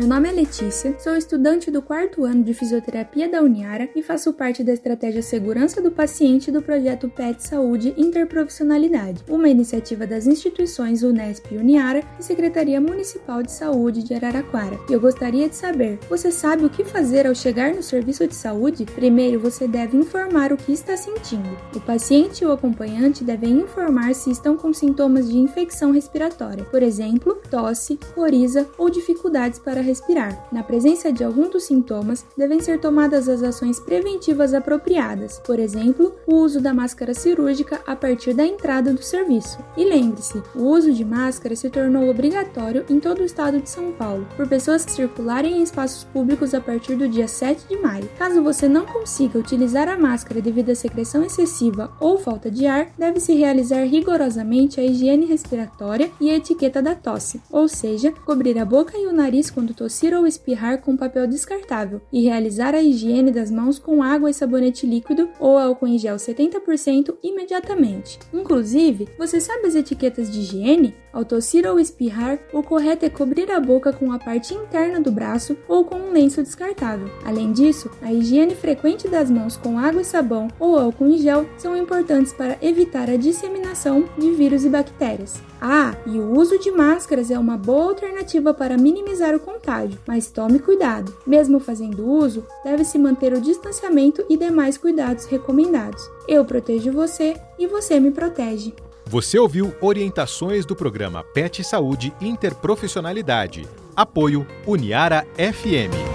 Meu nome é Letícia, sou estudante do quarto ano de fisioterapia da Uniara e faço parte da estratégia Segurança do Paciente do projeto PET Saúde Interprofissionalidade, uma iniciativa das instituições Unesp e Uniara e Secretaria Municipal de Saúde de Araraquara. Eu gostaria de saber, você sabe o que fazer ao chegar no serviço de saúde? Primeiro, você deve informar o que está sentindo. O paciente e o acompanhante devem informar se estão com sintomas de infecção respiratória, por exemplo, tosse, coriza ou dificuldades para respirar. Na presença de algum dos sintomas, devem ser tomadas as ações preventivas apropriadas, por exemplo, o uso da máscara cirúrgica a partir da entrada do serviço. E lembre-se, o uso de máscara se tornou obrigatório em todo o estado de São Paulo, por pessoas que circularem em espaços públicos a partir do dia 7 de maio. Caso você não consiga utilizar a máscara devido à secreção excessiva ou falta de ar, deve-se realizar rigorosamente a higiene respiratória e a etiqueta da tosse, ou seja, cobrir a boca e o nariz quando tossir ou espirrar com papel descartável e realizar a higiene das mãos com água e sabonete líquido ou álcool em gel 70% imediatamente. Inclusive, você sabe as etiquetas de higiene? Ao tossir ou espirrar, o correto é cobrir a boca com a parte interna do braço ou com um lenço descartável. Além disso, a higiene frequente das mãos com água e sabão ou álcool em gel são importantes para evitar a disseminação de vírus e bactérias. Ah, e o uso de máscaras é uma boa alternativa para minimizar o contágio, mas tome cuidado. Mesmo fazendo uso, deve-se manter o distanciamento e demais cuidados recomendados. Eu protejo você e você me protege. Você ouviu orientações do programa PET Saúde Interprofissionalidade. Apoio Uniara FM.